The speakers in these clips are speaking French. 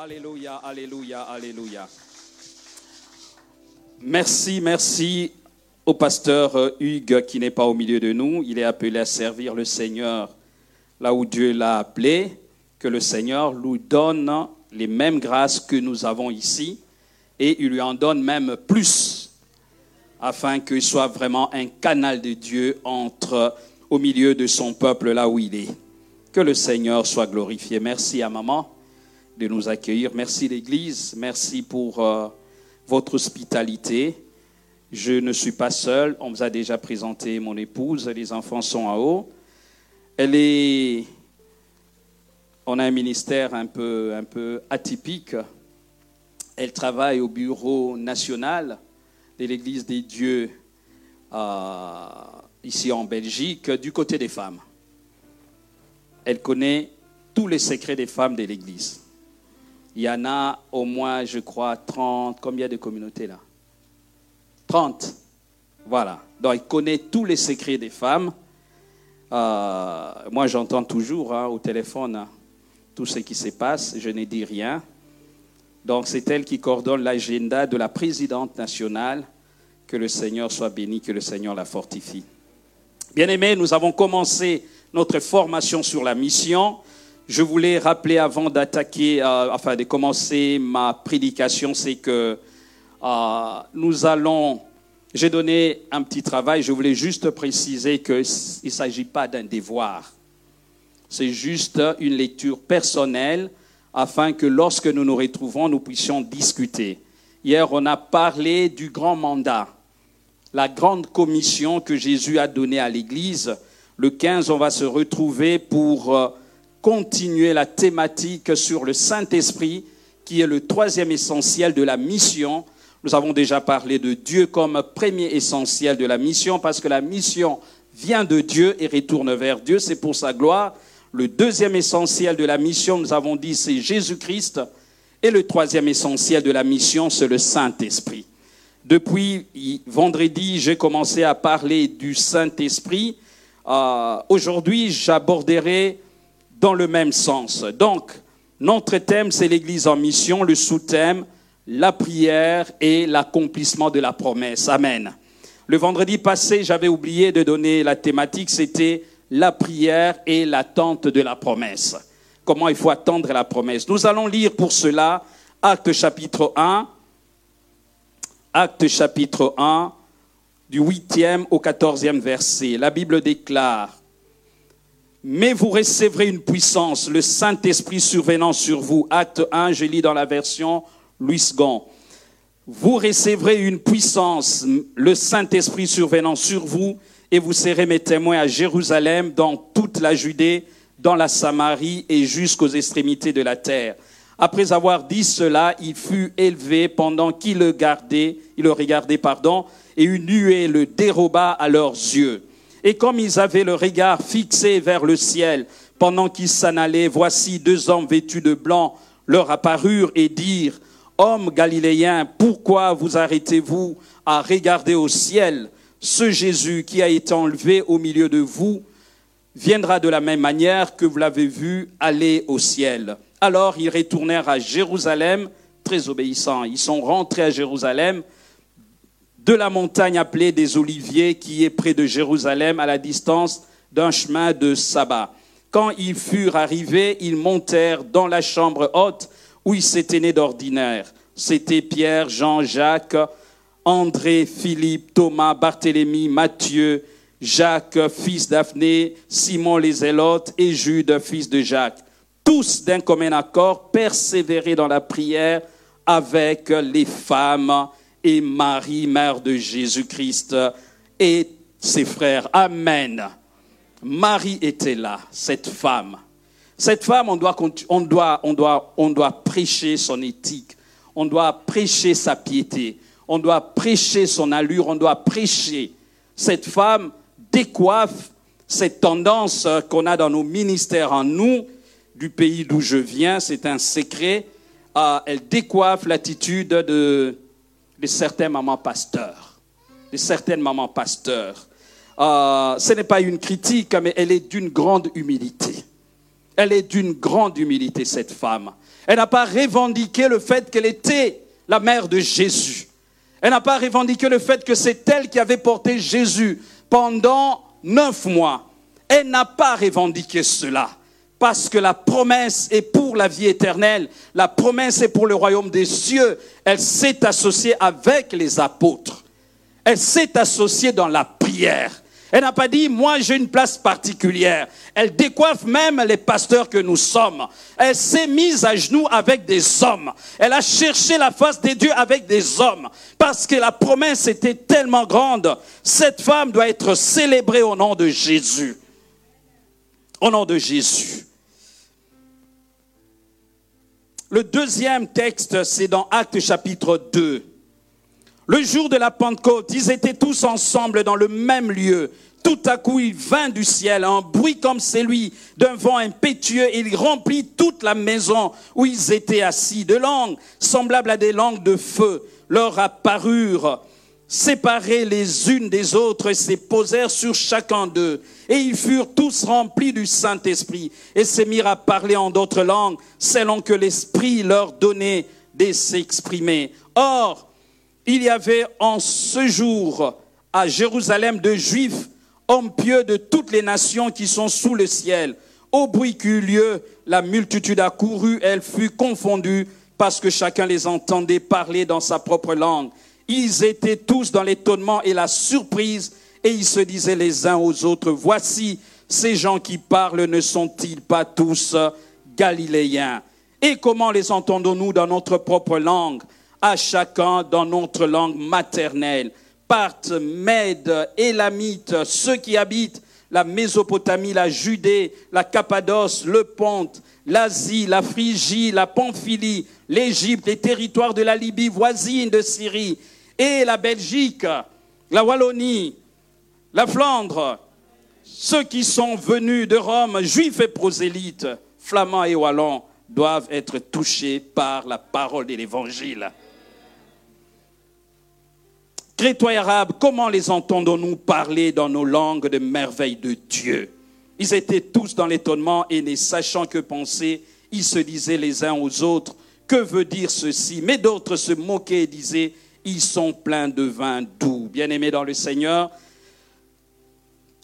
Alléluia, alléluia, alléluia. Merci, merci au pasteur Hugues qui n'est pas au milieu de nous. Il est appelé à servir le Seigneur là où Dieu l'a appelé. Que le Seigneur lui donne les mêmes grâces que nous avons ici et il lui en donne même plus afin qu'il soit vraiment un canal de Dieu entre au milieu de son peuple là où il est. Que le Seigneur soit glorifié. Merci à maman de nous accueillir. Merci l'Église, merci pour euh, votre hospitalité. Je ne suis pas seul, on vous a déjà présenté mon épouse, les enfants sont en haut. Elle est... On a un ministère un peu, un peu atypique. Elle travaille au bureau national de l'Église des dieux euh, ici en Belgique, du côté des femmes. Elle connaît tous les secrets des femmes de l'Église. Il y en a au moins, je crois, 30. Combien de communautés là? 30. Voilà. Donc, il connaît tous les secrets des femmes. Euh, moi, j'entends toujours hein, au téléphone hein, tout ce qui se passe. Je ne dis rien. Donc, c'est elle qui coordonne l'agenda de la présidente nationale. Que le Seigneur soit béni, que le Seigneur la fortifie. Bien-aimés, nous avons commencé notre formation sur la mission. Je voulais rappeler avant d'attaquer, euh, enfin de commencer ma prédication, c'est que euh, nous allons, j'ai donné un petit travail, je voulais juste préciser qu'il ne s'agit pas d'un devoir. C'est juste une lecture personnelle afin que lorsque nous nous retrouvons, nous puissions discuter. Hier, on a parlé du grand mandat, la grande commission que Jésus a donnée à l'Église. Le 15, on va se retrouver pour euh, continuer la thématique sur le Saint-Esprit, qui est le troisième essentiel de la mission. Nous avons déjà parlé de Dieu comme premier essentiel de la mission, parce que la mission vient de Dieu et retourne vers Dieu, c'est pour sa gloire. Le deuxième essentiel de la mission, nous avons dit, c'est Jésus-Christ. Et le troisième essentiel de la mission, c'est le Saint-Esprit. Depuis vendredi, j'ai commencé à parler du Saint-Esprit. Euh, Aujourd'hui, j'aborderai dans le même sens. Donc, notre thème, c'est l'Église en mission, le sous-thème, la prière et l'accomplissement de la promesse. Amen. Le vendredi passé, j'avais oublié de donner la thématique, c'était la prière et l'attente de la promesse. Comment il faut attendre la promesse? Nous allons lire pour cela Acte chapitre 1, Acte chapitre 1, du 8e au 14e verset. La Bible déclare, mais vous recevrez une puissance, le Saint-Esprit survenant sur vous. Acte 1, je lis dans la version Louis Gon. Vous recevrez une puissance, le Saint-Esprit survenant sur vous, et vous serez mes témoins à Jérusalem, dans toute la Judée, dans la Samarie et jusqu'aux extrémités de la terre. Après avoir dit cela, il fut élevé pendant qu'il le gardait, il le regardait, pardon, et une nuée le déroba à leurs yeux. Et comme ils avaient le regard fixé vers le ciel, pendant qu'ils s'en allaient, voici deux hommes vêtus de blanc leur apparurent et dirent, Hommes galiléens, pourquoi vous arrêtez-vous à regarder au ciel? Ce Jésus qui a été enlevé au milieu de vous viendra de la même manière que vous l'avez vu aller au ciel. Alors ils retournèrent à Jérusalem, très obéissants. Ils sont rentrés à Jérusalem de la montagne appelée des Oliviers, qui est près de Jérusalem, à la distance d'un chemin de sabbat. Quand ils furent arrivés, ils montèrent dans la chambre haute où ils s'étaient nés d'ordinaire. C'était Pierre, Jean, Jacques, André, Philippe, Thomas, Barthélemy, Matthieu, Jacques, fils d'Aphné, Simon les Zélotes et Jude, fils de Jacques. Tous d'un commun accord persévéraient dans la prière avec les femmes Marie, mère de Jésus-Christ, et ses frères. Amen. Marie était là, cette femme. Cette femme, on doit, on doit, prêcher son éthique, on doit prêcher sa piété, on doit prêcher son allure, on doit prêcher. Cette femme décoiffe cette tendance qu'on a dans nos ministères en nous, du pays d'où je viens, c'est un secret. Euh, elle décoiffe l'attitude de, de certains mamans pasteurs, de certaines mamans pasteurs. Euh, ce n'est pas une critique, mais elle est d'une grande humilité. Elle est d'une grande humilité, cette femme. Elle n'a pas revendiqué le fait qu'elle était la mère de Jésus. Elle n'a pas revendiqué le fait que c'est elle qui avait porté Jésus pendant neuf mois. Elle n'a pas revendiqué cela. Parce que la promesse est la vie éternelle, la promesse est pour le royaume des cieux. Elle s'est associée avec les apôtres. Elle s'est associée dans la prière. Elle n'a pas dit, moi j'ai une place particulière. Elle décoiffe même les pasteurs que nous sommes. Elle s'est mise à genoux avec des hommes. Elle a cherché la face des dieux avec des hommes. Parce que la promesse était tellement grande. Cette femme doit être célébrée au nom de Jésus. Au nom de Jésus. Le deuxième texte, c'est dans Actes chapitre 2. Le jour de la Pentecôte, ils étaient tous ensemble dans le même lieu. Tout à coup, il vint du ciel un bruit comme celui d'un vent impétueux il remplit toute la maison où ils étaient assis. De langues semblables à des langues de feu leur apparurent, séparées les unes des autres se posèrent sur chacun d'eux. Et ils furent tous remplis du Saint-Esprit et se mirent à parler en d'autres langues selon que l'Esprit leur donnait de s'exprimer. Or, il y avait en ce jour à Jérusalem de Juifs, hommes pieux de toutes les nations qui sont sous le ciel. Au bruit qu'eut lieu, la multitude accourut, elle fut confondue parce que chacun les entendait parler dans sa propre langue. Ils étaient tous dans l'étonnement et la surprise et ils se disaient les uns aux autres, voici, ces gens qui parlent ne sont-ils pas tous galiléens? Et comment les entendons-nous dans notre propre langue? À chacun dans notre langue maternelle. Parthes, Mèdes, Élamites, ceux qui habitent la Mésopotamie, la Judée, la Cappadoce, le Ponte, l'Asie, la Phrygie, la Pamphylie, l'Égypte, les territoires de la Libye voisine de Syrie, et la Belgique, la Wallonie, la Flandre, ceux qui sont venus de Rome, juifs et prosélytes, flamands et wallons, doivent être touchés par la parole de l'Évangile. Crétois arabes, comment les entendons-nous parler dans nos langues de merveilles de Dieu? Ils étaient tous dans l'étonnement et ne sachant que penser, ils se disaient les uns aux autres, que veut dire ceci? Mais d'autres se moquaient et disaient, ils sont pleins de vin doux. Bien-aimés dans le Seigneur,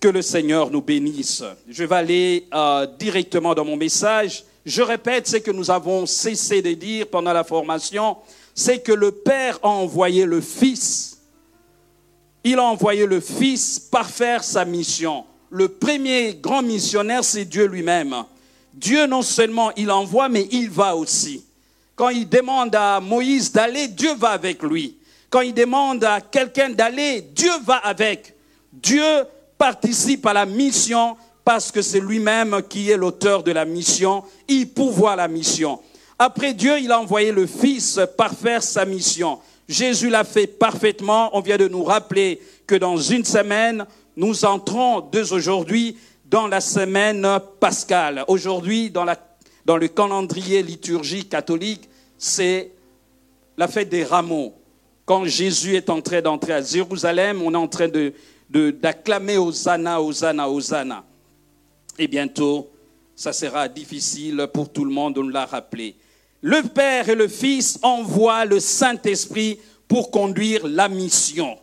que le Seigneur nous bénisse. Je vais aller euh, directement dans mon message. Je répète ce que nous avons cessé de dire pendant la formation, c'est que le Père a envoyé le Fils il a envoyé le Fils parfaire sa mission. Le premier grand missionnaire, c'est Dieu lui-même. Dieu non seulement il envoie, mais il va aussi. Quand il demande à Moïse d'aller, Dieu va avec lui. Quand il demande à quelqu'un d'aller, Dieu va avec. Dieu participe à la mission parce que c'est lui-même qui est l'auteur de la mission. Il pourvoit la mission. Après Dieu, il a envoyé le Fils parfaire sa mission. Jésus l'a fait parfaitement. On vient de nous rappeler que dans une semaine, nous entrons dès aujourd'hui dans la semaine pascale. Aujourd'hui, dans, le calendrier liturgique catholique, c'est la fête des rameaux. Quand Jésus est en train d'entrer à Jérusalem, on est en train d'acclamer Hosanna, Hosanna, Hosanna. Et bientôt, ça sera difficile pour tout le monde, on l'a rappelé. Le Père et le Fils envoient le Saint-Esprit pour conduire la mission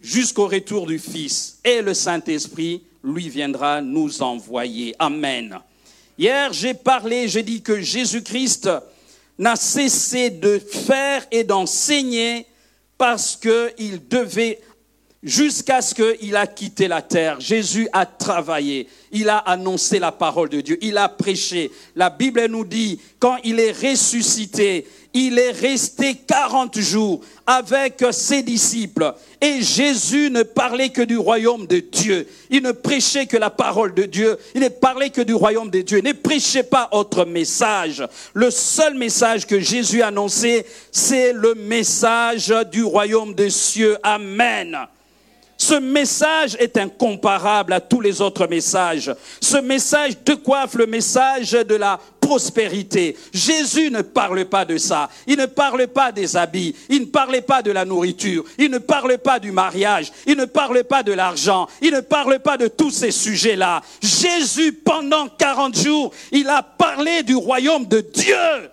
jusqu'au retour du Fils. Et le Saint-Esprit, lui, viendra nous envoyer. Amen. Hier, j'ai parlé, j'ai dit que Jésus-Christ n'a cessé de faire et d'enseigner parce qu'il devait jusqu'à ce qu'il a quitté la terre. Jésus a travaillé, il a annoncé la parole de Dieu, il a prêché. La Bible nous dit, quand il est ressuscité, il est resté 40 jours avec ses disciples. Et Jésus ne parlait que du royaume de Dieu. Il ne prêchait que la parole de Dieu. Il ne parlait que du royaume de Dieu. Il ne prêchait pas autre message. Le seul message que Jésus annonçait, c'est le message du royaume des cieux. Amen. Ce message est incomparable à tous les autres messages. Ce message décoiffe le message de la prospérité. Jésus ne parle pas de ça. Il ne parle pas des habits. Il ne parlait pas de la nourriture. Il ne parle pas du mariage. Il ne parle pas de l'argent. Il ne parle pas de tous ces sujets-là. Jésus, pendant 40 jours, il a parlé du royaume de Dieu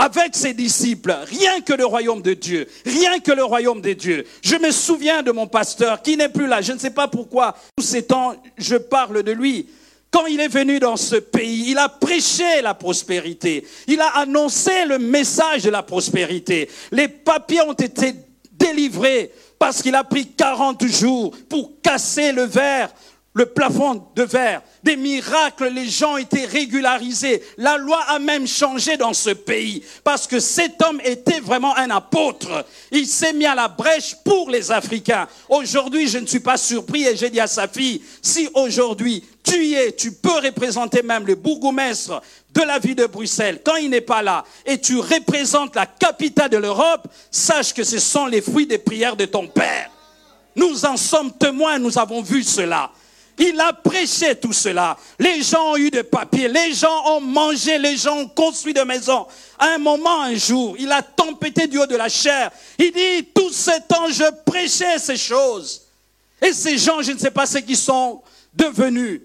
avec ses disciples, rien que le royaume de Dieu, rien que le royaume de Dieu. Je me souviens de mon pasteur qui n'est plus là, je ne sais pas pourquoi, tous ces temps, je parle de lui. Quand il est venu dans ce pays, il a prêché la prospérité, il a annoncé le message de la prospérité. Les papiers ont été délivrés parce qu'il a pris 40 jours pour casser le verre le plafond de verre. Des miracles, les gens étaient régularisés. La loi a même changé dans ce pays parce que cet homme était vraiment un apôtre. Il s'est mis à la brèche pour les Africains. Aujourd'hui, je ne suis pas surpris et j'ai dit à sa fille, si aujourd'hui tu es, tu peux représenter même le bourgmestre de la ville de Bruxelles quand il n'est pas là et tu représentes la capitale de l'Europe, sache que ce sont les fruits des prières de ton Père. Nous en sommes témoins, nous avons vu cela. Il a prêché tout cela. Les gens ont eu des papiers, les gens ont mangé, les gens ont construit des maisons. À un moment, un jour, il a tempêté du haut de la chair. Il dit, tout ce temps, je prêchais ces choses. Et ces gens, je ne sais pas ce qu'ils sont devenus.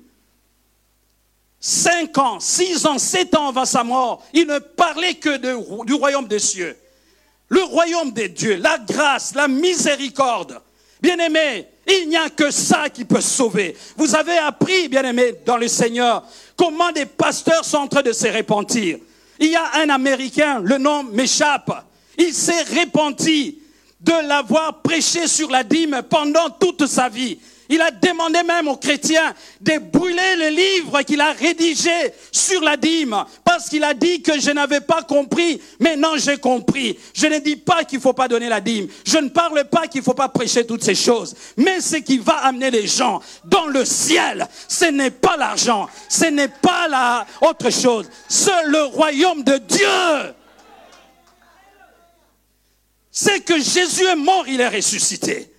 Cinq ans, six ans, sept ans avant sa mort, il ne parlait que du royaume des cieux. Le royaume des dieux, la grâce, la miséricorde. Bien-aimés, il n'y a que ça qui peut sauver. Vous avez appris, bien-aimés, dans le Seigneur, comment des pasteurs sont en train de se repentir. Il y a un Américain, le nom m'échappe. Il s'est repenti de l'avoir prêché sur la dîme pendant toute sa vie. Il a demandé même aux chrétiens de brûler le livre qu'il a rédigé sur la dîme parce qu'il a dit que je n'avais pas compris. Maintenant, j'ai compris. Je ne dis pas qu'il ne faut pas donner la dîme. Je ne parle pas qu'il ne faut pas prêcher toutes ces choses. Mais ce qui va amener les gens dans le ciel, ce n'est pas l'argent. Ce n'est pas la autre chose. C'est le royaume de Dieu. C'est que Jésus est mort, il est ressuscité.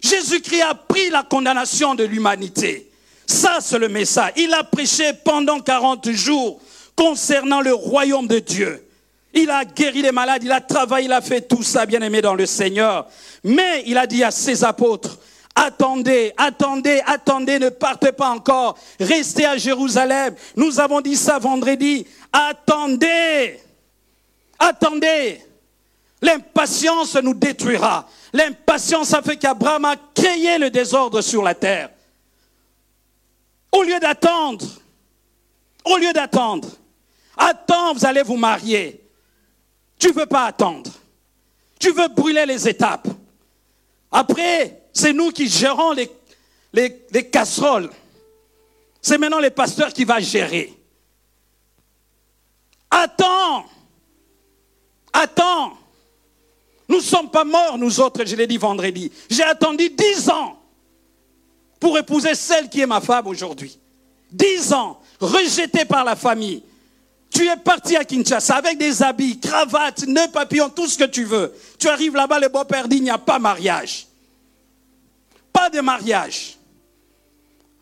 Jésus-Christ a pris la condamnation de l'humanité. Ça, c'est le message. Il a prêché pendant 40 jours concernant le royaume de Dieu. Il a guéri les malades, il a travaillé, il a fait tout ça, bien aimé dans le Seigneur. Mais il a dit à ses apôtres, attendez, attendez, attendez, ne partez pas encore, restez à Jérusalem. Nous avons dit ça vendredi, attendez, attendez. L'impatience nous détruira. L'impatience a fait qu'Abraham a créé le désordre sur la terre. Au lieu d'attendre, au lieu d'attendre, attends, vous allez vous marier. Tu ne veux pas attendre. Tu veux brûler les étapes. Après, c'est nous qui gérons les, les, les casseroles. C'est maintenant les pasteurs qui vont gérer. Attends. Attends. Nous ne sommes pas morts, nous autres, je l'ai dit vendredi. J'ai attendu dix ans pour épouser celle qui est ma femme aujourd'hui. Dix ans, rejeté par la famille. Tu es parti à Kinshasa avec des habits, cravates, nœuds papillons, tout ce que tu veux. Tu arrives là-bas, le beau-père dit, il n'y a pas mariage. Pas de mariage.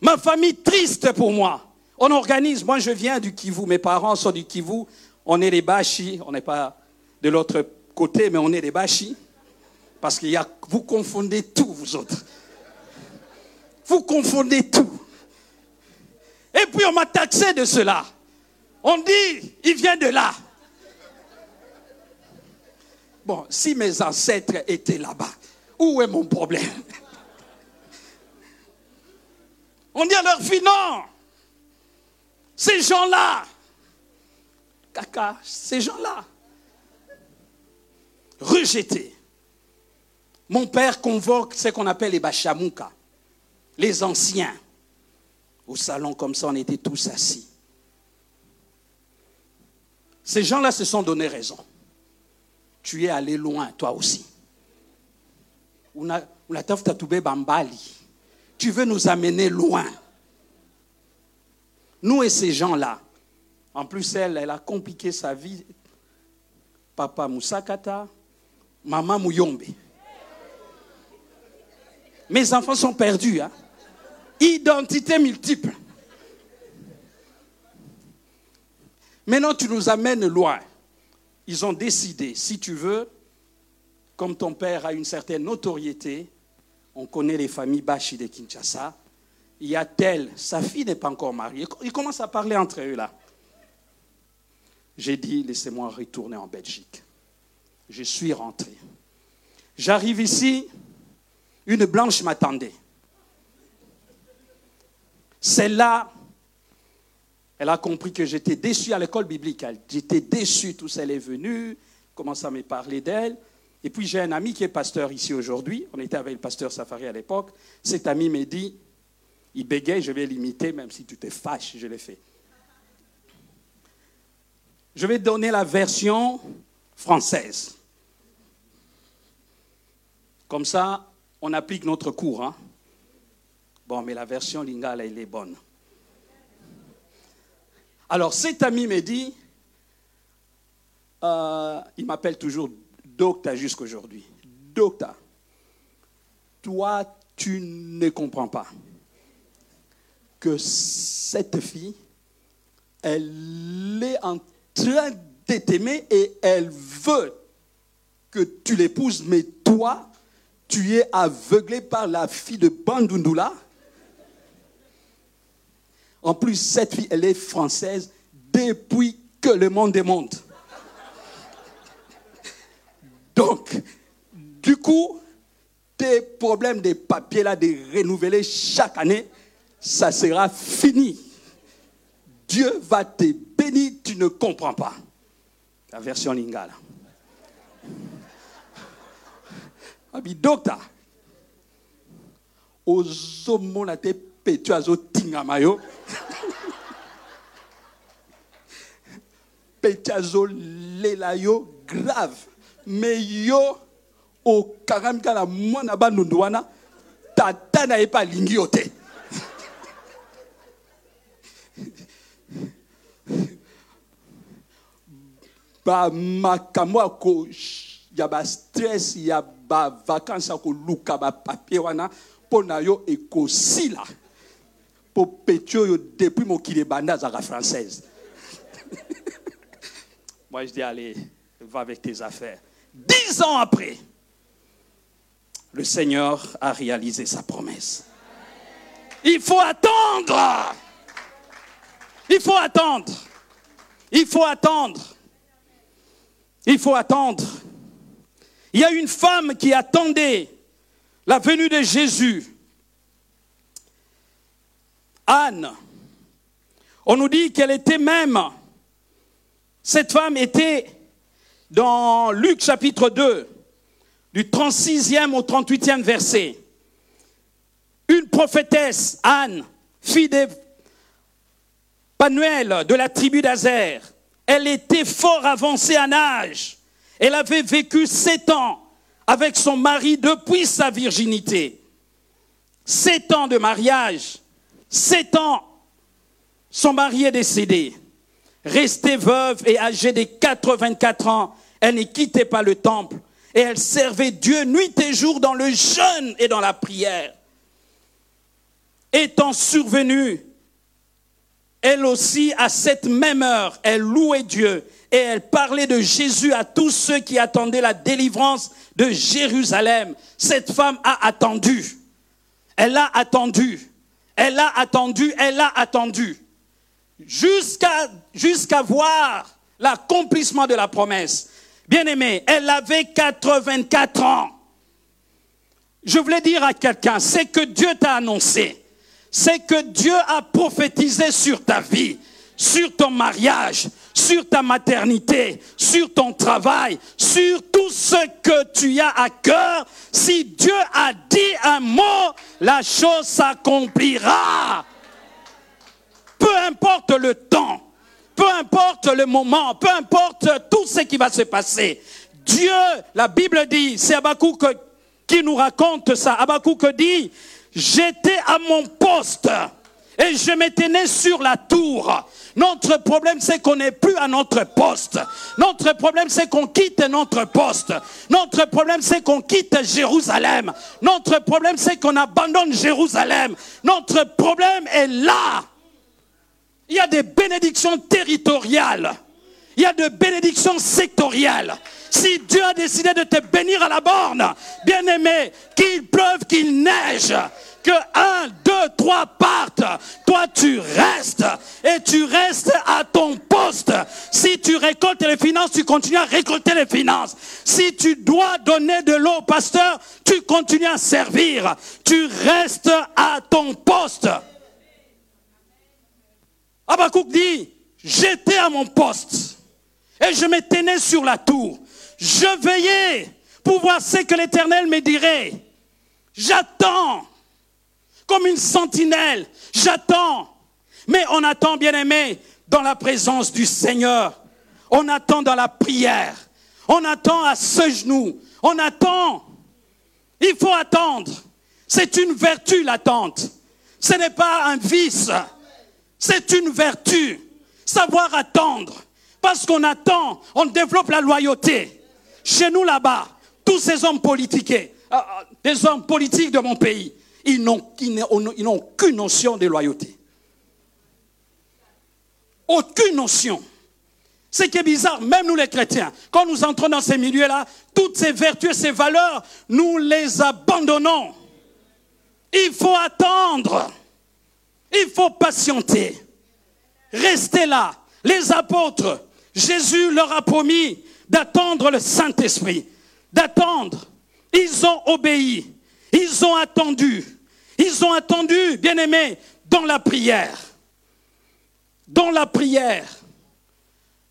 Ma famille triste pour moi. On organise, moi je viens du Kivu, mes parents sont du Kivu, on est les Bashi, on n'est pas de l'autre côté, mais on est des bachis. Parce que vous confondez tout, vous autres. Vous confondez tout. Et puis on m'a taxé de cela. On dit, il vient de là. Bon, si mes ancêtres étaient là-bas, où est mon problème? On dit à leur fille, non, ces gens-là, caca, ces gens-là, rejeté. Mon père convoque ce qu'on appelle les Bachamouka, les anciens. Au salon, comme ça, on était tous assis. Ces gens-là se sont donné raison. Tu es allé loin, toi aussi. Tu veux nous amener loin. Nous et ces gens-là. En plus, elle, elle a compliqué sa vie. Papa Moussakata, maman Mouyombe. Mes enfants sont perdus. Hein? Identité multiple. Maintenant, tu nous amènes loin. Ils ont décidé, si tu veux, comme ton père a une certaine notoriété, on connaît les familles Bashi de Kinshasa, il y a tel, sa fille n'est pas encore mariée. Ils commencent à parler entre eux là. J'ai dit, laissez-moi retourner en Belgique. Je suis rentré. J'arrive ici, une blanche m'attendait. Celle-là, elle a compris que j'étais déçu à l'école biblique. J'étais déçu, tout ça, elle est venue, commence à me parler d'elle. Et puis j'ai un ami qui est pasteur ici aujourd'hui. On était avec le pasteur Safari à l'époque. Cet ami m'a dit, il bégaye, je vais l'imiter, même si tu te fâches, je l'ai fait. Je vais donner la version française. Comme ça, on applique notre cours. Hein. Bon, mais la version lingala, elle est bonne. Alors cet ami me dit, euh, il m'appelle toujours Docta jusqu'aujourd'hui. Docta, toi, tu ne comprends pas que cette fille, elle est en train de t'aimer et elle veut que tu l'épouses, mais toi, tu es aveuglé par la fille de Bandundula en plus, cette fille, elle est française depuis que le monde est monde. Donc, du coup, tes problèmes de papiers là, de renouveler chaque année, ça sera fini. Dieu va te bénir, tu ne comprends pas. La version lingala. Abi docteur, petu azotingama yo petu azolela yo grave. Me yo okangami na mwana bandundu wana tata na ye mpe alingi yo te bamakambo ya bastress ya bavakanse ya koluka bapapie wana mpo na yo ekosila pour Pétio depuis mon qui banda la française. Moi, je dis, allez, va avec tes affaires. Dix ans après, le Seigneur a réalisé sa promesse. Il faut attendre. Il faut attendre. Il faut attendre. Il faut attendre. Il y a une femme qui attendait la venue de Jésus Anne. On nous dit qu'elle était même, cette femme était dans Luc chapitre 2, du 36e au 38e verset. Une prophétesse, Anne, fille de Panuel de la tribu d'Azer. Elle était fort avancée en âge. Elle avait vécu sept ans avec son mari depuis sa virginité. Sept ans de mariage. Sept ans, son mari est décédé. Restée veuve et âgée de 84 ans, elle ne quittait pas le temple et elle servait Dieu nuit et jour dans le jeûne et dans la prière. Étant survenue, elle aussi, à cette même heure, elle louait Dieu et elle parlait de Jésus à tous ceux qui attendaient la délivrance de Jérusalem. Cette femme a attendu. Elle a attendu. Elle a attendu, elle a attendu, jusqu'à voir l'accomplissement de la promesse. Bien aimé, elle avait 84 ans. Je voulais dire à quelqu'un, c'est que Dieu t'a annoncé, c'est que Dieu a prophétisé sur ta vie, sur ton mariage, sur ta maternité, sur ton travail, sur tout ce que tu as à cœur. Si Dieu a dit un mot, la chose s'accomplira. Peu importe le temps, peu importe le moment, peu importe tout ce qui va se passer. Dieu, la Bible dit, c'est Abakouk qui nous raconte ça. Abakouk dit, j'étais à mon poste et je me tenais sur la tour. Notre problème, c'est qu'on n'est plus à notre poste. Notre problème, c'est qu'on quitte notre poste. Notre problème, c'est qu'on quitte Jérusalem. Notre problème, c'est qu'on abandonne Jérusalem. Notre problème est là. Il y a des bénédictions territoriales. Il y a des bénédictions sectorielles. Si Dieu a décidé de te bénir à la borne, bien aimé, qu'il pleuve, qu'il neige, que un, deux, trois partent, toi tu restes et tu restes à ton poste. Si tu récoltes les finances, tu continues à récolter les finances. Si tu dois donner de l'eau au pasteur, tu continues à servir. Tu restes à ton poste. Abakouk dit, j'étais à mon poste et je me tenais sur la tour. Je veillais pour voir ce que l'Éternel me dirait. J'attends comme une sentinelle. J'attends. Mais on attend, bien aimé, dans la présence du Seigneur. On attend dans la prière. On attend à ce genou. On attend. Il faut attendre. C'est une vertu, l'attente. Ce n'est pas un vice. C'est une vertu. Savoir attendre. Parce qu'on attend, on développe la loyauté. Chez nous là-bas, tous ces hommes politiques, euh, euh, des hommes politiques de mon pays, ils n'ont aucune notion de loyauté. Aucune notion. Ce qui est bizarre, même nous les chrétiens, quand nous entrons dans ces milieux-là, toutes ces vertus et ces valeurs, nous les abandonnons. Il faut attendre. Il faut patienter. Restez là. Les apôtres, Jésus leur a promis d'attendre le Saint-Esprit. D'attendre. Ils ont obéi. Ils ont attendu. Ils ont attendu, bien aimés, dans la prière. Dans la prière.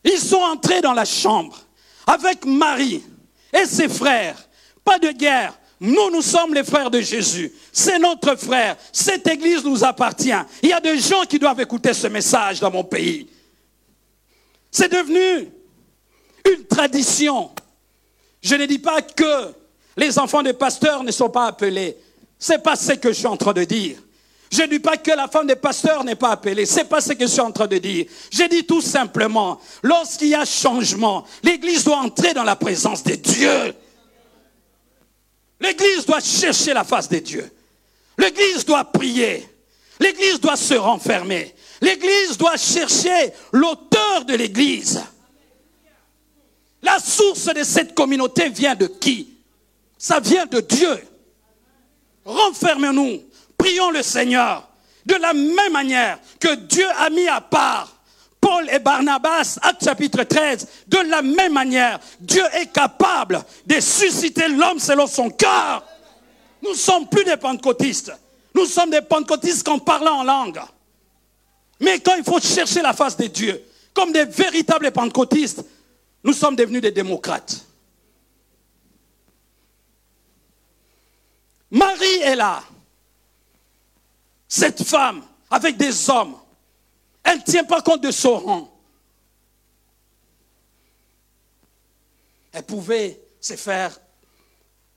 Ils sont entrés dans la chambre avec Marie et ses frères. Pas de guerre. Nous, nous sommes les frères de Jésus. C'est notre frère. Cette église nous appartient. Il y a des gens qui doivent écouter ce message dans mon pays. C'est devenu une tradition. Je ne dis pas que les enfants des pasteurs ne sont pas appelés. C'est pas ce que je suis en train de dire. Je ne dis pas que la femme des pasteurs n'est pas appelée. C'est pas ce que je suis en train de dire. Je dis tout simplement, lorsqu'il y a changement, l'église doit entrer dans la présence de Dieu. L'église doit chercher la face de Dieu. L'église doit prier. L'église doit se renfermer. L'église doit chercher l'auteur de l'église. La source de cette communauté vient de qui? Ça vient de Dieu. Renfermons-nous, prions le Seigneur. De la même manière que Dieu a mis à part Paul et Barnabas, acte chapitre 13, de la même manière, Dieu est capable de susciter l'homme selon son cœur. Nous ne sommes plus des pentecôtistes. Nous sommes des pentecôtistes qui parlent en langue. Mais quand il faut chercher la face de Dieu, comme des véritables pentecôtistes, nous sommes devenus des démocrates. Marie est là. Cette femme, avec des hommes, elle ne tient pas compte de son rang. Elle pouvait se faire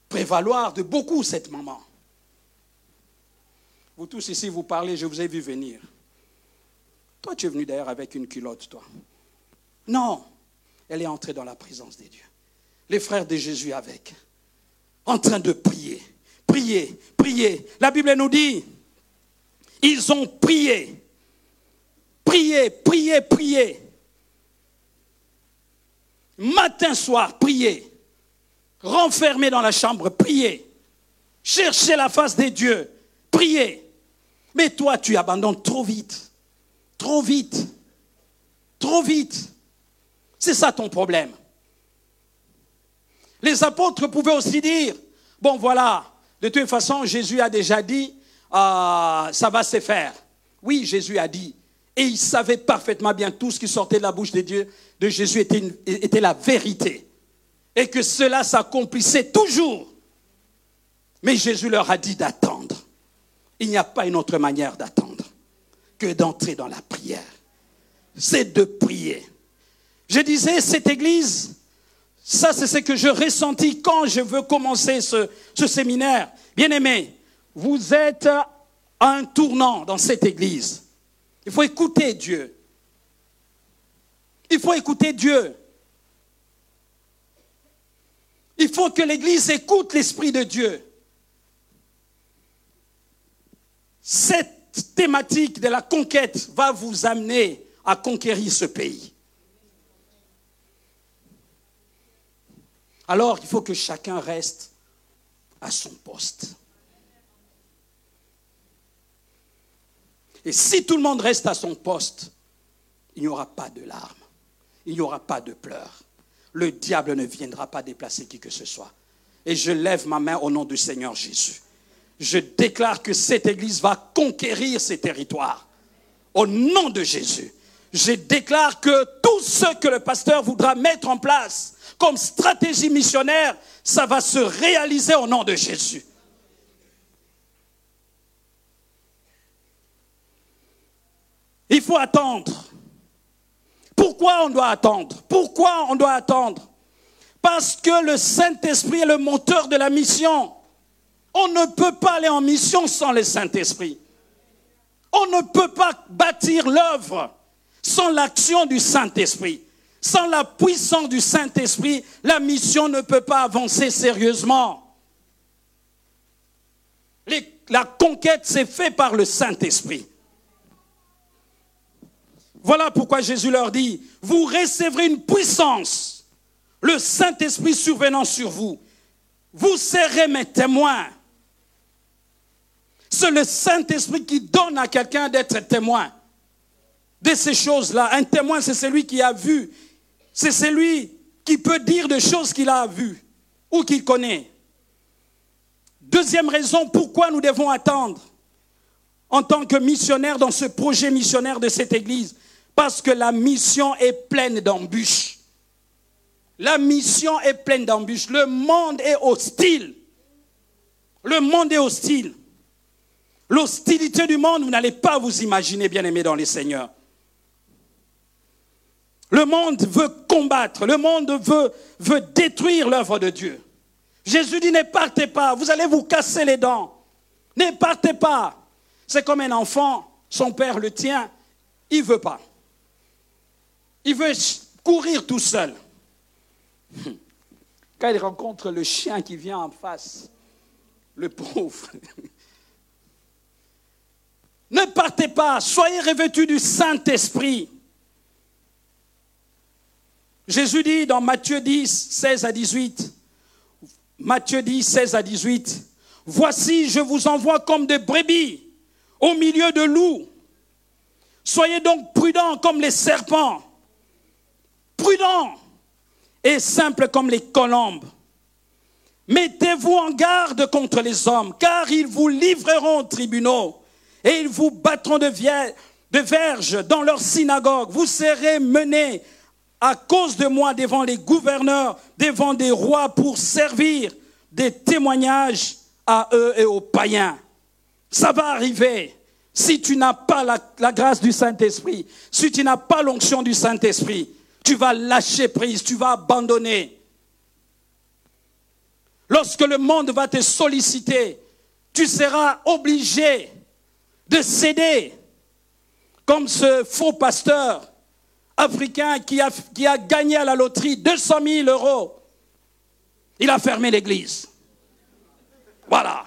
prévaloir de beaucoup, cette maman. Vous tous ici, vous parlez, je vous ai vu venir. Toi, tu es venu d'ailleurs avec une culotte, toi. Non, elle est entrée dans la présence des dieux. Les frères de Jésus avec, en train de prier, prier, prier. La Bible nous dit, ils ont prié, prié, prié, prié. Matin, soir, prier. Renfermé dans la chambre, prier. Chercher la face des dieux, prier. Mais toi, tu abandonnes trop vite. Trop vite. Trop vite. C'est ça ton problème. Les apôtres pouvaient aussi dire, bon voilà, de toute façon, Jésus a déjà dit, euh, ça va se faire. Oui, Jésus a dit. Et il savait parfaitement bien tout ce qui sortait de la bouche de Dieu, de Jésus était, était la vérité. Et que cela s'accomplissait toujours. Mais Jésus leur a dit d'attendre. Il n'y a pas une autre manière d'attendre que d'entrer dans la prière. C'est de prier. Je disais, cette église, ça c'est ce que je ressentis quand je veux commencer ce, séminaire. Bien aimé, vous êtes à un tournant dans cette église. Il faut écouter Dieu. Il faut écouter Dieu. Il faut que l'Église écoute l'Esprit de Dieu. Cette thématique de la conquête va vous amener à conquérir ce pays. Alors il faut que chacun reste à son poste. Et si tout le monde reste à son poste, il n'y aura pas de larmes, il n'y aura pas de pleurs. Le diable ne viendra pas déplacer qui que ce soit. Et je lève ma main au nom du Seigneur Jésus. Je déclare que cette Église va conquérir ces territoires. Au nom de Jésus. Je déclare que tout ce que le pasteur voudra mettre en place comme stratégie missionnaire, ça va se réaliser au nom de Jésus. Il faut attendre. Pourquoi on doit attendre? Pourquoi on doit attendre? Parce que le Saint-Esprit est le moteur de la mission. On ne peut pas aller en mission sans le Saint-Esprit. On ne peut pas bâtir l'œuvre sans l'action du Saint-Esprit. Sans la puissance du Saint-Esprit, la mission ne peut pas avancer sérieusement. la conquête s'est faite par le Saint-Esprit. Voilà pourquoi Jésus leur dit, vous recevrez une puissance, le Saint-Esprit survenant sur vous. Vous serez mes témoins. C'est le Saint-Esprit qui donne à quelqu'un d'être témoin de ces choses-là. Un témoin, c'est celui qui a vu. C'est celui qui peut dire des choses qu'il a vues ou qu'il connaît. Deuxième raison pourquoi nous devons attendre en tant que missionnaire dans ce projet missionnaire de cette Église? Parce que la mission est pleine d'embûches. La mission est pleine d'embûches. Le monde est hostile. Le monde est hostile. L'hostilité du monde, vous n'allez pas vous imaginer, bien aimé dans les seigneurs. Le monde veut combattre, le monde veut, veut détruire l'œuvre de Dieu. Jésus dit, ne partez pas, vous allez vous casser les dents. Ne partez pas. C'est comme un enfant, son père le tient, il ne veut pas. Il veut courir tout seul. Quand il rencontre le chien qui vient en face, le pauvre. ne partez pas, soyez revêtus du Saint-Esprit. Jésus dit dans Matthieu 10, 16 à 18, Matthieu 10, 16 à 18, Voici, je vous envoie comme des brebis au milieu de loups. Soyez donc prudents comme les serpents prudent et simple comme les colombes. Mettez-vous en garde contre les hommes, car ils vous livreront aux tribunaux et ils vous battront de, de verges dans leurs synagogues. Vous serez menés à cause de moi devant les gouverneurs, devant des rois pour servir des témoignages à eux et aux païens. Ça va arriver si tu n'as pas la, grâce du Saint-Esprit, si tu n'as pas l'onction du Saint-Esprit tu vas lâcher prise, tu vas abandonner. Lorsque le monde va te solliciter, tu seras obligé de céder, comme ce faux pasteur africain qui a, gagné à la loterie 200 000 euros. Il a fermé l'église. Voilà.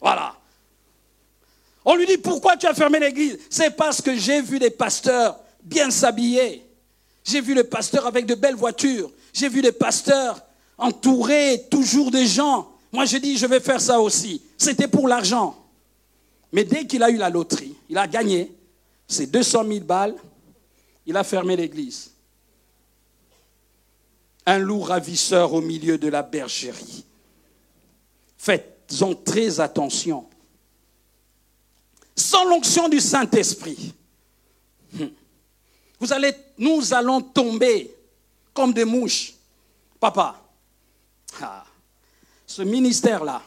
Voilà. On lui dit pourquoi tu as fermé l'église? C'est parce que j'ai vu des pasteurs bien s'habiller. J'ai vu le pasteur avec de belles voitures. J'ai vu les pasteurs entourés toujours de gens. Moi, j'ai dit, je vais faire ça aussi. C'était pour l'argent. Mais dès qu'il a eu la loterie, il a gagné ses 200 000 balles, il a fermé l'église. Un loup ravisseur au milieu de la bergerie. Faites-en très attention. Sans l'onction du Saint-Esprit, allez, nous allons tomber comme des mouches. Papa, ah, ce ministère-là,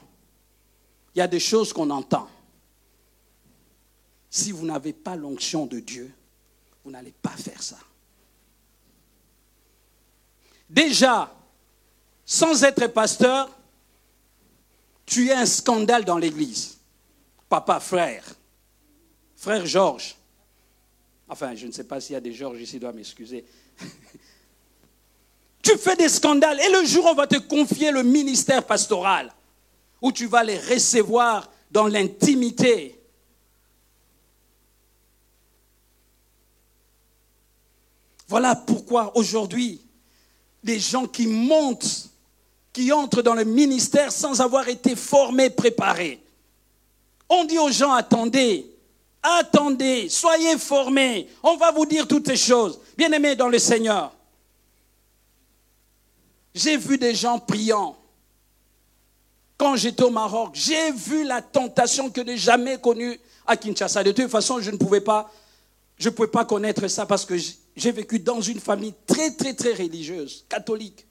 il y a des choses qu'on entend. Si vous n'avez pas l'onction de Dieu, vous n'allez pas faire ça. Déjà, sans être pasteur, tu es un scandale dans l'église. Papa, frère, frère Georges. Enfin, je ne sais pas s'il y a des Georges ici, dois m'excuser. tu fais des scandales et le jour où on va te confier le ministère pastoral, où tu vas les recevoir dans l'intimité, Voilà pourquoi aujourd'hui, des gens qui montent, qui entrent dans le ministère sans avoir été formés, préparés. On dit aux gens, attendez, attendez, soyez formés, on va vous dire toutes ces choses. Bien-aimés dans le Seigneur, j'ai vu des gens priant. Quand j'étais au Maroc, j'ai vu la tentation que je jamais connue à Kinshasa. De toute façon, je ne pouvais pas, je pouvais pas connaître ça parce que j'ai vécu dans une famille très, très, très religieuse, catholique.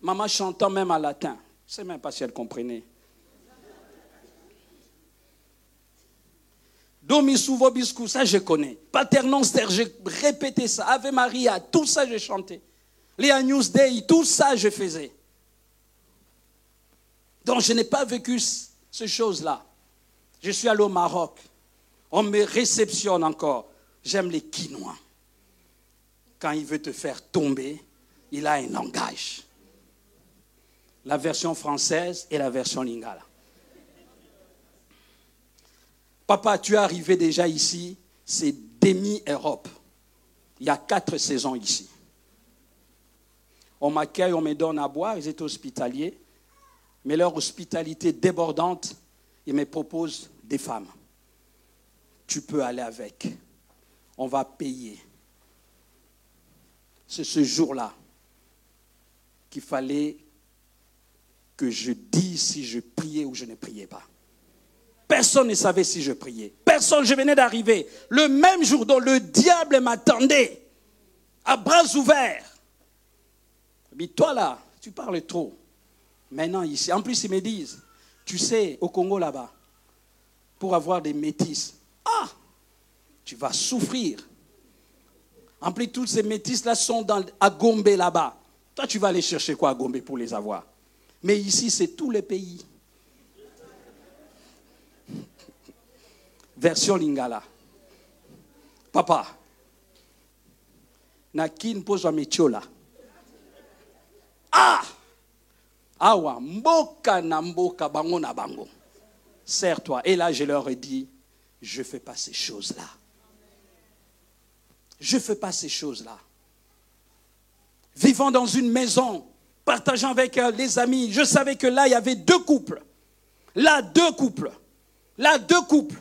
Maman chantant même en latin. Je ne sais même pas si elle comprenait. Domi Souvobiscu, ça je connais. Paternoster, j'ai répété ça. Ave Maria, tout ça je chantais. Les Agnus Dei, tout ça je faisais. Donc je n'ai pas vécu ces choses-là. Je suis allé au Maroc. On me réceptionne encore. J'aime les quinois quand il veut te faire tomber, il a un langage. La version française et la version lingala. Papa, tu es arrivé déjà ici, c'est demi-Europe. Il y a quatre saisons ici. On m'accueille, on me donne à boire, ils étaient hospitaliers, mais leur hospitalité débordante, ils me proposent des femmes. Tu peux aller avec. On va payer c'est ce jour-là qu'il fallait que je dise si je priais ou je ne priais pas. Personne ne savait si je priais. Personne, je venais d'arriver. Le même jour dont le diable m'attendait, à bras ouverts. Mais toi là, tu parles trop. Maintenant ici, en plus ils me disent, tu sais, au Congo là-bas, pour avoir des métis, ah, tu vas souffrir. En plus, tous ces métis-là sont à Gombe là-bas. Toi, tu vas aller chercher quoi à Gombe pour les avoir? Mais ici, c'est tous les pays. Version Lingala. Papa, nakin pose metiola. Ah! Awa, mboka na mboka bango na bango. Serre-toi. Et là, je leur ai dit, je fais pas ces choses-là. Je ne fais pas ces choses-là. Vivant dans une maison, partageant avec euh, les amis, je savais que là, il y avait deux couples. Là, deux couples. Là, deux couples.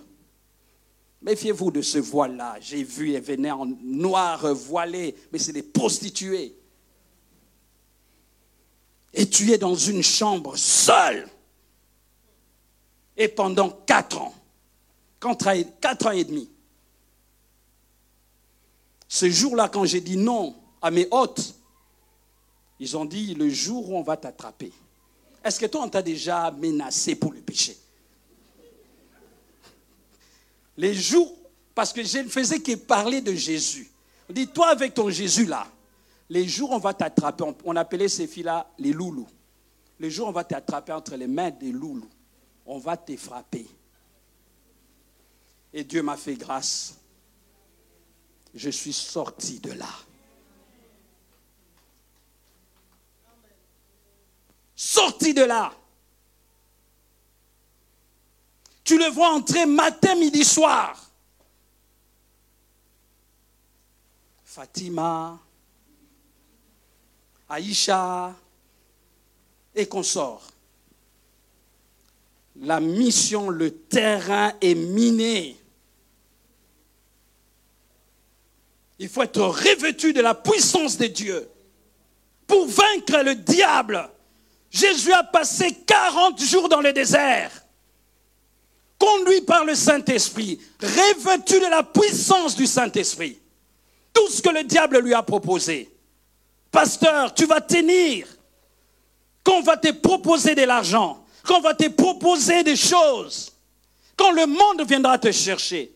Méfiez-vous de ce voile-là. J'ai vu, ils venaient en noir voilé, mais c'est des prostituées. Et tu es dans une chambre seule. Et pendant quatre ans, quatre ans et demi, ce jour-là, quand j'ai dit non à mes hôtes, ils ont dit le jour où on va t'attraper. Est-ce que toi, on t'a déjà menacé pour le péché? Les jours, parce que je ne faisais que parler de Jésus. On dit, toi avec ton Jésus-là, les jours où on va t'attraper, on appelait ces filles-là les loulous. Les jours où on va t'attraper entre les mains des loulous, on va te frapper. Et Dieu m'a fait grâce je suis sorti de là. Sorti de là. Tu le vois entrer matin, midi, soir. Fatima, Aïcha et consorts. La mission, le terrain est miné. Il faut être revêtu de la puissance de Dieu pour vaincre le diable. Jésus a passé 40 jours dans le désert, conduit par le Saint-Esprit, revêtu de la puissance du Saint-Esprit. tout ce que le diable lui a proposé. Pasteur, tu vas tenir. Quand on va te proposer de l'argent, quand on va te proposer des choses, quand le monde viendra te chercher,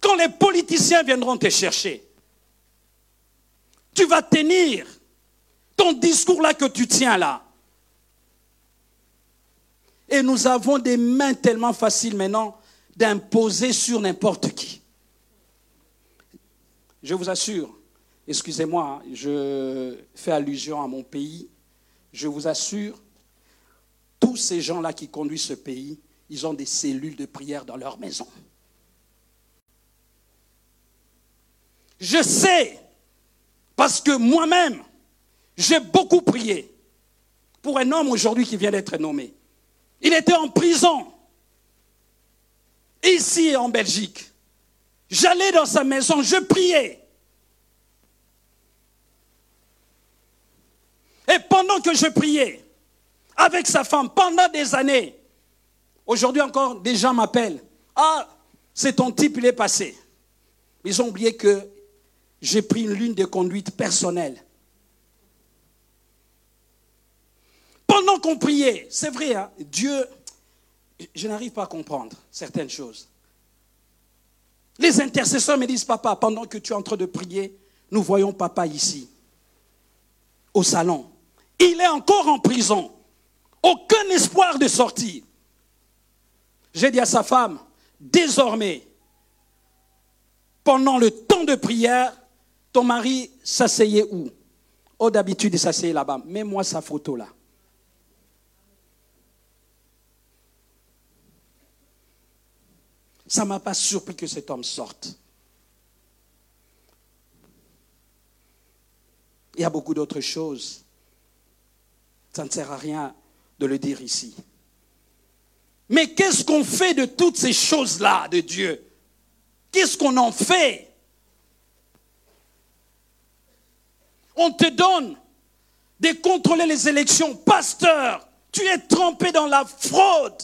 quand les politiciens viendront te chercher, tu vas tenir ton discours là que tu tiens là. Et nous avons des mains tellement faciles maintenant d'imposer sur n'importe qui. Je vous assure, excusez-moi, hein, je fais allusion à mon pays, je vous assure, tous ces gens-là qui conduisent ce pays, ils ont des cellules de prière dans leur maison. Je sais, parce que moi-même, j'ai beaucoup prié pour un homme aujourd'hui qui vient d'être nommé. Il était en prison, ici en Belgique. J'allais dans sa maison, je priais. Et pendant que je priais avec sa femme, pendant des années, aujourd'hui encore, des gens m'appellent. Ah, c'est ton type, il est passé. Ils ont oublié que j'ai pris une lune de conduite personnelle. Pendant qu'on priait, c'est vrai, hein, Dieu, je n'arrive pas à comprendre certaines choses. Les intercesseurs me disent, papa, pendant que tu es en train de prier, nous voyons papa ici, au salon. Il est encore en prison. Aucun espoir de sortir. J'ai dit à sa femme, désormais, pendant le temps de prière, ton mari s'asseyait où? Oh, d'habitude, il s'asseyait là-bas. Mets-moi sa photo là. Ça ne m'a pas surpris que cet homme sorte. Il y a beaucoup d'autres choses. Ça ne sert à rien de le dire ici. Mais qu'est-ce qu'on fait de toutes ces choses-là de Dieu? Qu'est-ce qu'on en fait? On te donne de contrôler les élections. Pasteur, tu es trempé dans la fraude.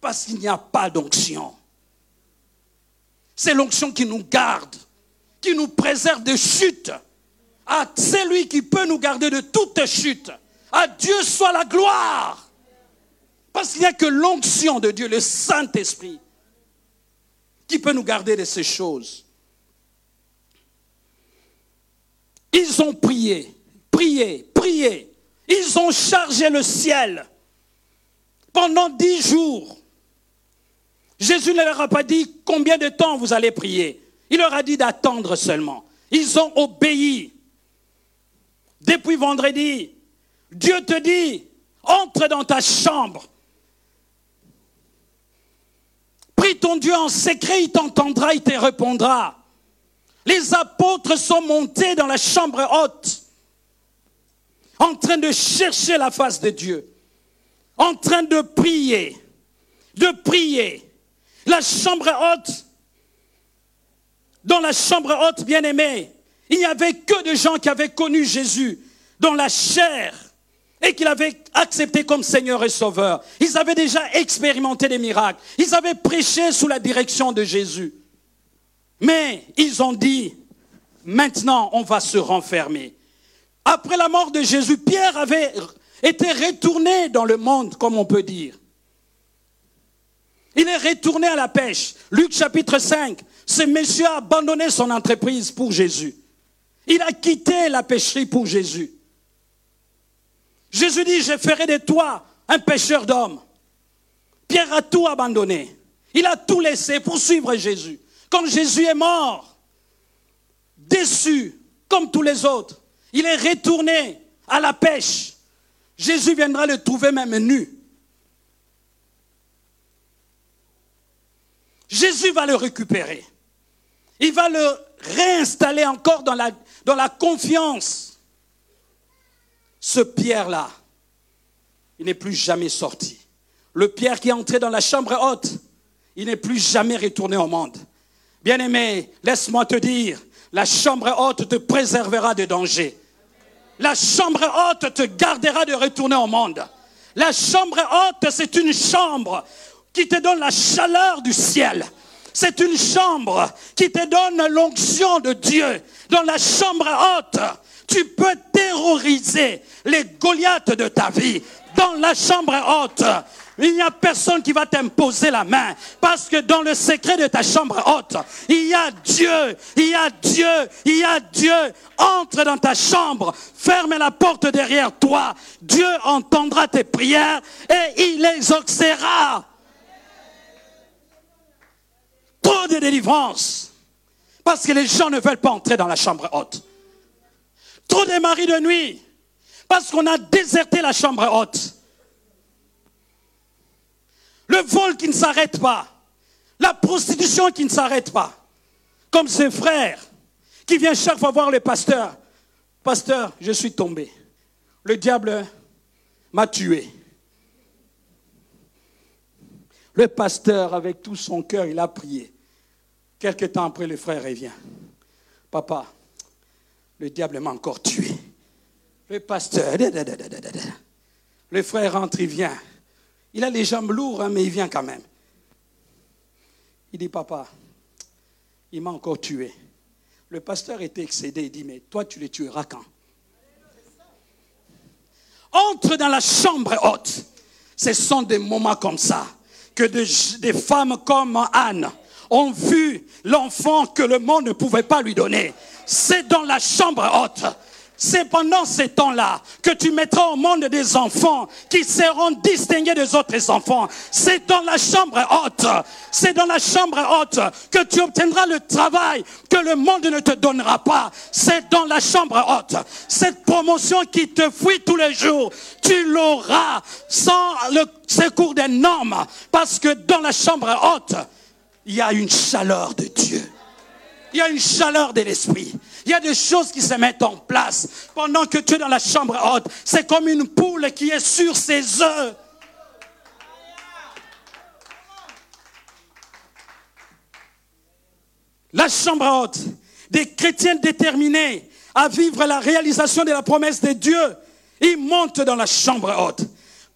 Parce qu'il n'y a pas d'onction. C'est l'onction qui nous garde, qui nous préserve de chute. À celui qui peut nous garder de toute chute. À Dieu soit la gloire. Parce qu'il n'y a que l'onction de Dieu, le Saint-Esprit, qui peut nous garder de ces choses. Ils ont prié, prié, prié. Ils ont chargé le ciel pendant dix jours. Jésus ne leur a pas dit combien de temps vous allez prier. Il leur a dit d'attendre seulement. Ils ont obéi. Depuis vendredi, Dieu te dit, entre dans ta chambre. Prie ton Dieu en secret, il t'entendra, il te répondra. Les apôtres sont montés dans la chambre haute, en train de chercher la face de Dieu, en train de prier, de prier. La chambre haute, dans la chambre haute, bien aimée, il n'y avait que des gens qui avaient connu Jésus dans la chair et qu'il avait accepté comme Seigneur et Sauveur. Ils avaient déjà expérimenté des miracles. Ils avaient prêché sous la direction de Jésus. Mais ils ont dit, maintenant on va se renfermer. Après la mort de Jésus, Pierre avait été retourné dans le monde, comme on peut dire. Il est retourné à la pêche. Luc chapitre 5. Ce monsieur a abandonné son entreprise pour Jésus. Il a quitté la pêcherie pour Jésus. Jésus dit, je ferai de toi un pêcheur d'hommes. Pierre a tout abandonné. Il a tout laissé pour suivre Jésus. Quand Jésus est mort, déçu, comme tous les autres, il est retourné à la pêche. Jésus viendra le trouver même nu. Jésus va le récupérer. Il va le réinstaller encore dans la, confiance. Ce Pierre-là, il n'est plus jamais sorti. Le Pierre qui est entré dans la chambre haute, il n'est plus jamais retourné au monde. Bien-aimé, laisse-moi te dire, la chambre haute te préservera de dangers. La chambre haute te gardera de retourner au monde. La chambre haute, c'est une chambre qui te donne la chaleur du ciel. C'est une chambre qui te donne l'onction de Dieu. Dans la chambre haute, tu peux terroriser les Goliaths de ta vie. Dans la chambre haute, il n'y a personne qui va t'imposer la main. Parce que dans le secret de ta chambre haute, il y a Dieu, il y a Dieu, il y a Dieu. Entre dans ta chambre, ferme la porte derrière toi. Dieu entendra tes prières et il les exaucera. Trop de délivrance. Parce que les gens ne veulent pas entrer dans la chambre haute. Trop de maris de nuit. Parce qu'on a déserté la chambre haute. Le vol qui ne s'arrête pas. La prostitution qui ne s'arrête pas. Comme ce frère qui vient chaque fois voir le pasteur. Pasteur, je suis tombé. Le diable m'a tué. Le pasteur, avec tout son cœur, il a prié. Quelque temps après, le frère revient. Papa, le diable m'a encore tué. Le pasteur, le frère rentre, il vient. Il a les jambes lourdes, hein, mais il vient quand même. Il dit, papa, il m'a encore tué. Le pasteur était excédé. Il dit, mais toi, tu les tueras quand? Entre dans la chambre haute. Ce sont des moments comme ça que des femmes comme Anne ont vu l'enfant que le monde ne pouvait pas lui donner. C'est dans la chambre haute c'est pendant ces temps-là que tu mettras au monde des enfants qui seront distingués des autres enfants. C'est dans la chambre haute, c'est dans la chambre haute que tu obtiendras le travail que le monde ne te donnera pas. C'est dans la chambre haute. Cette promotion qui te fuit tous les jours, tu l'auras sans le secours des normes. Parce que dans la chambre haute, il y a une chaleur de Dieu. Il y a une chaleur de l'esprit. Il y a des choses qui se mettent en place pendant que tu es dans la chambre haute. C'est comme une poule qui est sur ses œufs. La chambre haute des chrétiens déterminés à vivre la réalisation de la promesse de Dieu. Ils montent dans la chambre haute.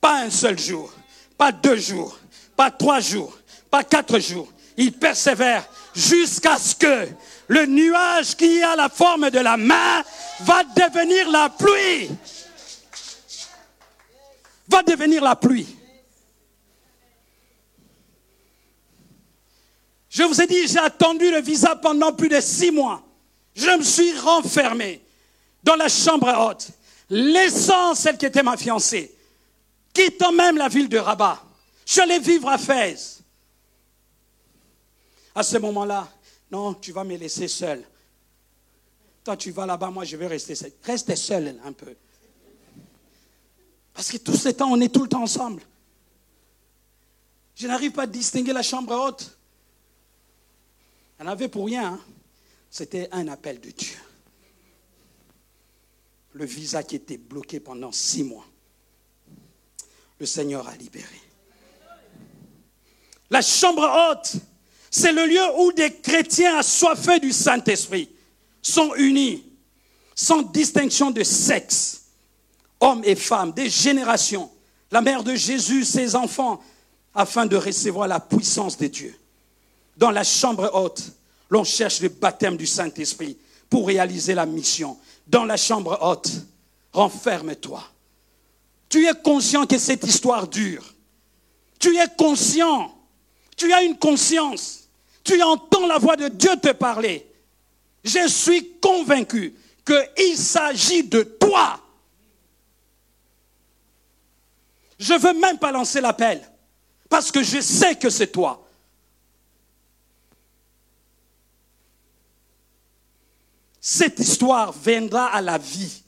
Pas un seul jour, pas deux jours, pas trois jours, pas quatre jours. Ils persévèrent jusqu'à ce que le nuage qui a la forme de la main va devenir la pluie. Va devenir la pluie. Je vous ai dit, j'ai attendu le visa pendant plus de six mois. Je me suis renfermé dans la chambre haute, laissant celle qui était ma fiancée, quittant même la ville de Rabat. Je suis vivre à Fès. À ce moment-là, non, tu vas me laisser seul. Toi, tu vas là-bas, moi, je vais rester seul. Reste seul un peu. Parce que tout ce temps, on est tout le temps ensemble. Je n'arrive pas à distinguer la chambre haute. On avait pour rien. Hein. C'était un appel de Dieu. Le visa qui était bloqué pendant six mois. Le Seigneur a libéré. La chambre haute c'est le lieu où des chrétiens assoiffés du Saint-Esprit sont unis, sans distinction de sexe, hommes et femmes, des générations, la mère de Jésus, ses enfants, afin de recevoir la puissance de Dieu. Dans la chambre haute, l'on cherche le baptême du Saint-Esprit pour réaliser la mission. Dans la chambre haute, renferme-toi. Tu es conscient que cette histoire dure. Tu es conscient. Tu as une conscience tu entends la voix de Dieu te parler, je suis convaincu qu'il s'agit de toi. Je ne veux même pas lancer l'appel, parce que je sais que c'est toi. Cette histoire viendra à la vie.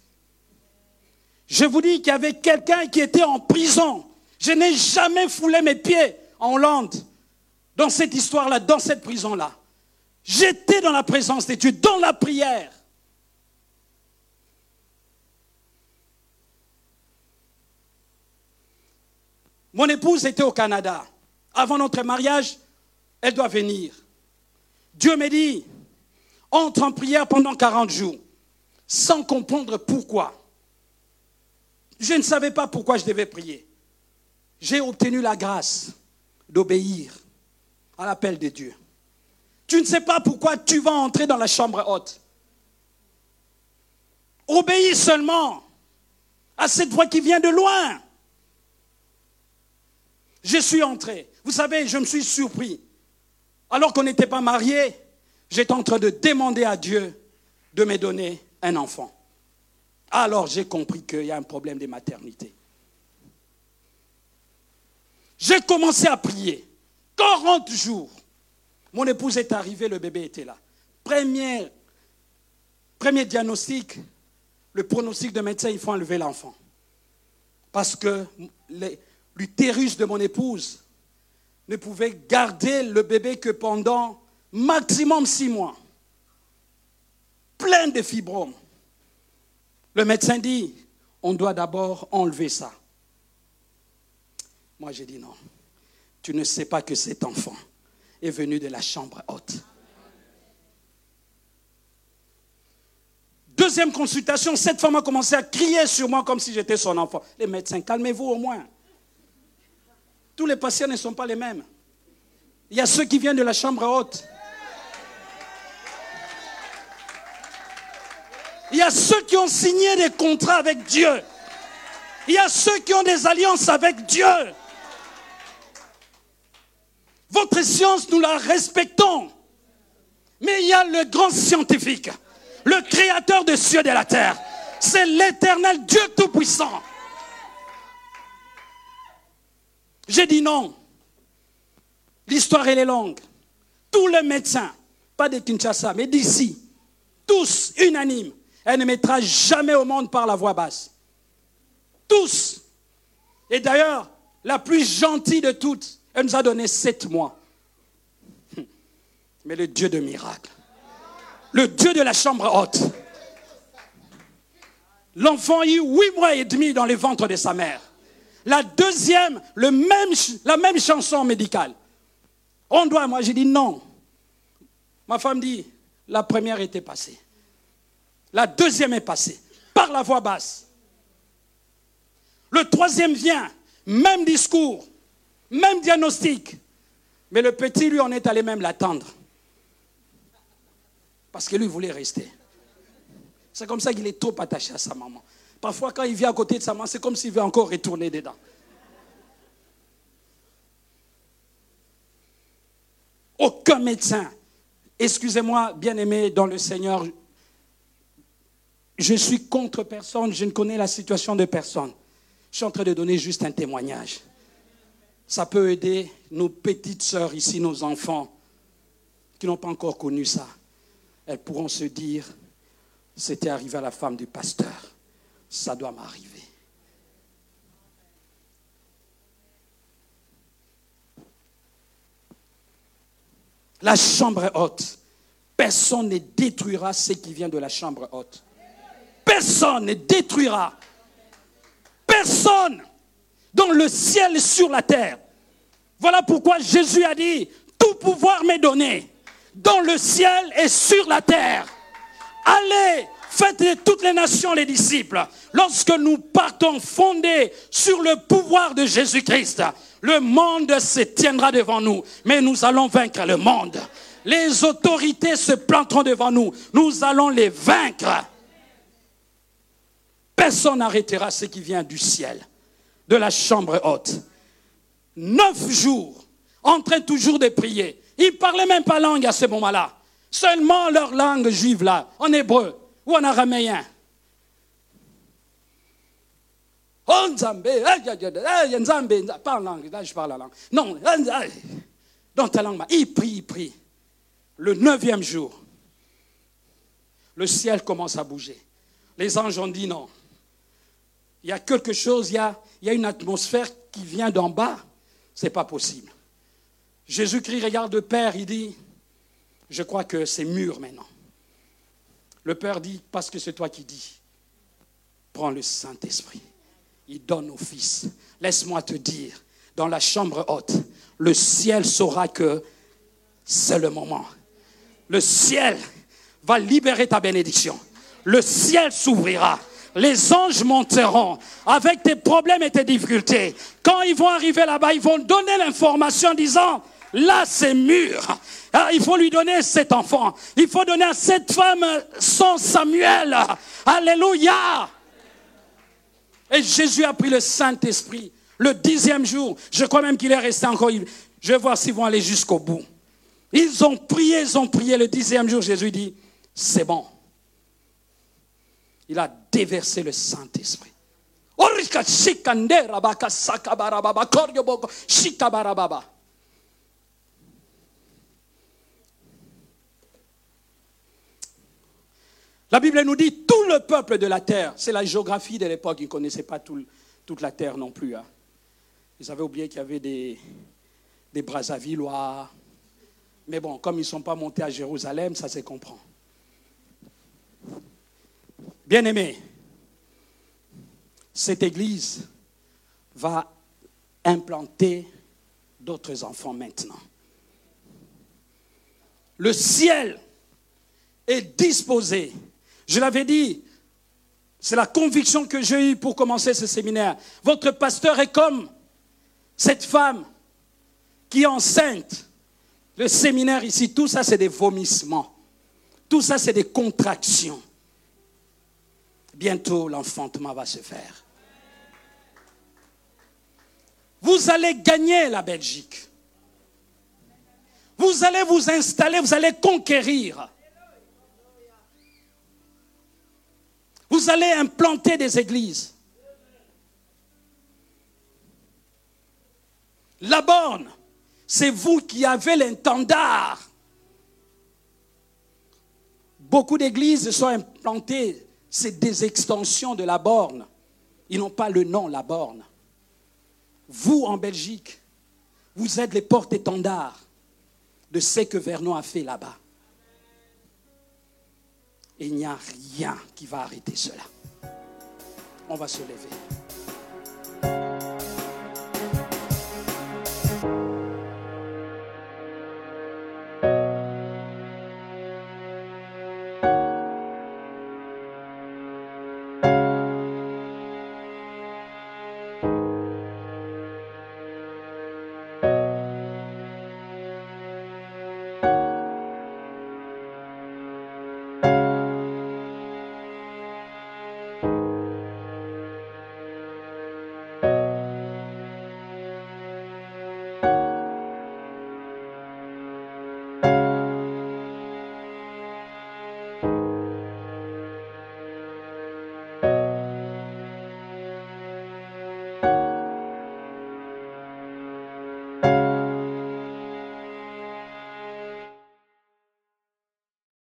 Je vous dis qu'il y avait quelqu'un qui était en prison. Je n'ai jamais foulé mes pieds en Hollande dans cette histoire-là, dans cette prison-là. J'étais dans la présence de Dieu, dans la prière. Mon épouse était au Canada. Avant notre mariage, elle doit venir. Dieu m'a dit, entre en prière pendant 40 jours, sans comprendre pourquoi. Je ne savais pas pourquoi je devais prier. J'ai obtenu la grâce d'obéir à l'appel de Dieu. Tu ne sais pas pourquoi tu vas entrer dans la chambre haute. Obéis seulement à cette voix qui vient de loin. Je suis entré. Vous savez, je me suis surpris. Alors qu'on n'était pas mariés, j'étais en train de demander à Dieu de me donner un enfant. Alors j'ai compris qu'il y a un problème de maternité. J'ai commencé à prier. 40 jours. Mon épouse est arrivée, le bébé était là. Premier, diagnostic, le pronostic de médecin, il faut enlever l'enfant. Parce que l'utérus de mon épouse ne pouvait garder le bébé que pendant maximum six mois. Plein de fibromes. Le médecin dit, on doit d'abord enlever ça. Moi, j'ai dit non. Tu ne sais pas que cet enfant est venu de la chambre haute. Deuxième consultation, cette femme a commencé à crier sur moi comme si j'étais son enfant. Les médecins, calmez-vous au moins. Tous les patients ne sont pas les mêmes. Il y a ceux qui viennent de la chambre haute. Il y a ceux qui ont signé des contrats avec Dieu. Il y a ceux qui ont des alliances avec Dieu. Votre science, nous la respectons. Mais il y a le grand scientifique, le créateur des cieux et de la terre. C'est l'éternel Dieu Tout-Puissant. J'ai dit non. L'histoire, est longue. Tous les médecins, pas de Kinshasa, mais d'ici, tous unanimes, elle ne mettra jamais au monde par la voix basse. Tous. Et d'ailleurs, la plus gentille de toutes, elle nous a donné sept mois. Mais le Dieu de miracle, le Dieu de la chambre haute, l'enfant a eu huit mois et demi dans le ventre de sa mère. La deuxième, la même chanson médicale. On doit, moi j'ai dit non. Ma femme dit, la première était passée. La deuxième est passée, par la voix basse. Le troisième vient, même discours. Même diagnostic. Mais le petit, lui, on est allé même l'attendre. Parce que lui voulait rester. C'est comme ça qu'il est trop attaché à sa maman. Parfois, quand il vient à côté de sa maman, c'est comme s'il veut encore retourner dedans. Aucun médecin, excusez-moi, bien-aimé dans le Seigneur, je suis contre personne, je ne connais la situation de personne. Je suis en train de donner juste un témoignage. Ça peut aider nos petites sœurs ici, nos enfants, qui n'ont pas encore connu ça. Elles pourront se dire, c'était arrivé à la femme du pasteur, ça doit m'arriver. La chambre haute, personne ne détruira ce qui vient de la chambre haute. Personne ne détruira. Personne dans le ciel et sur la terre. Voilà pourquoi Jésus a dit, tout pouvoir m'est donné dans le ciel et sur la terre. Allez, faites toutes les nations les disciples. Lorsque nous partons fondés sur le pouvoir de Jésus-Christ, le monde se tiendra devant nous, mais nous allons vaincre le monde. Les autorités se planteront devant nous, nous allons les vaincre. Personne n'arrêtera ce qui vient du ciel de la chambre haute. Neuf jours, en train toujours de prier. Ils ne parlaient même pas langue à ce moment-là. Seulement leur langue juive là, en hébreu ou en araméen. Oh Nzambe, Nzambe, pas en langue, là je parle la langue. Non, dans ta langue, il prie, il prie. Le neuvième jour, le ciel commence à bouger. Les anges ont dit non. Il y a quelque chose, il y a, une atmosphère qui vient d'en bas, ce n'est pas possible. Jésus-Christ regarde le Père, il dit, je crois que c'est mûr maintenant. Le Père dit, parce que c'est toi qui dis, prends le Saint-Esprit. Il donne au Fils. Laisse-moi te dire, dans la chambre haute, le ciel saura que c'est le moment. Le ciel va libérer ta bénédiction. Le ciel s'ouvrira les anges monteront avec tes problèmes et tes difficultés. Quand ils vont arriver là-bas, ils vont donner l'information en disant, Là, c'est mûr. Ah, il faut lui donner cet enfant. Il faut donner à cette femme son Samuel. Alléluia. Et Jésus a pris le Saint-Esprit. Le dixième jour, je crois même qu'il est resté encore. Je vais voir s'ils vont aller jusqu'au bout. Ils ont prié, ils ont prié. Le dixième jour, Jésus dit, c'est bon. Il a déversé le Saint-Esprit. La Bible nous dit tout le peuple de la terre. C'est la géographie de l'époque. Ils ne connaissaient pas toute la terre non plus. Hein. Ils avaient oublié qu'il y avait des, des Brazzavillois. Mais bon, comme ils ne sont pas montés à Jérusalem, ça se comprend. Bien-aimés, cette église va implanter d'autres enfants maintenant. Le ciel est disposé. Je l'avais dit, c'est la conviction que j'ai eue pour commencer ce séminaire. Votre pasteur est comme cette femme qui est enceinte. Le séminaire ici, tout ça c'est des vomissements. Tout ça c'est des contractions. Bientôt l'enfantement va se faire. Vous allez gagner la Belgique. Vous allez vous installer, vous allez conquérir. Vous allez implanter des églises. La borne, c'est vous qui avez l'intendard. Beaucoup d'églises sont implantées, c'est des extensions de la borne. Ils n'ont pas le nom, la borne. Vous, en Belgique, vous êtes les porte-étendards de ce que Vernon a fait là-bas. Et il n'y a rien qui va arrêter cela. On va se lever.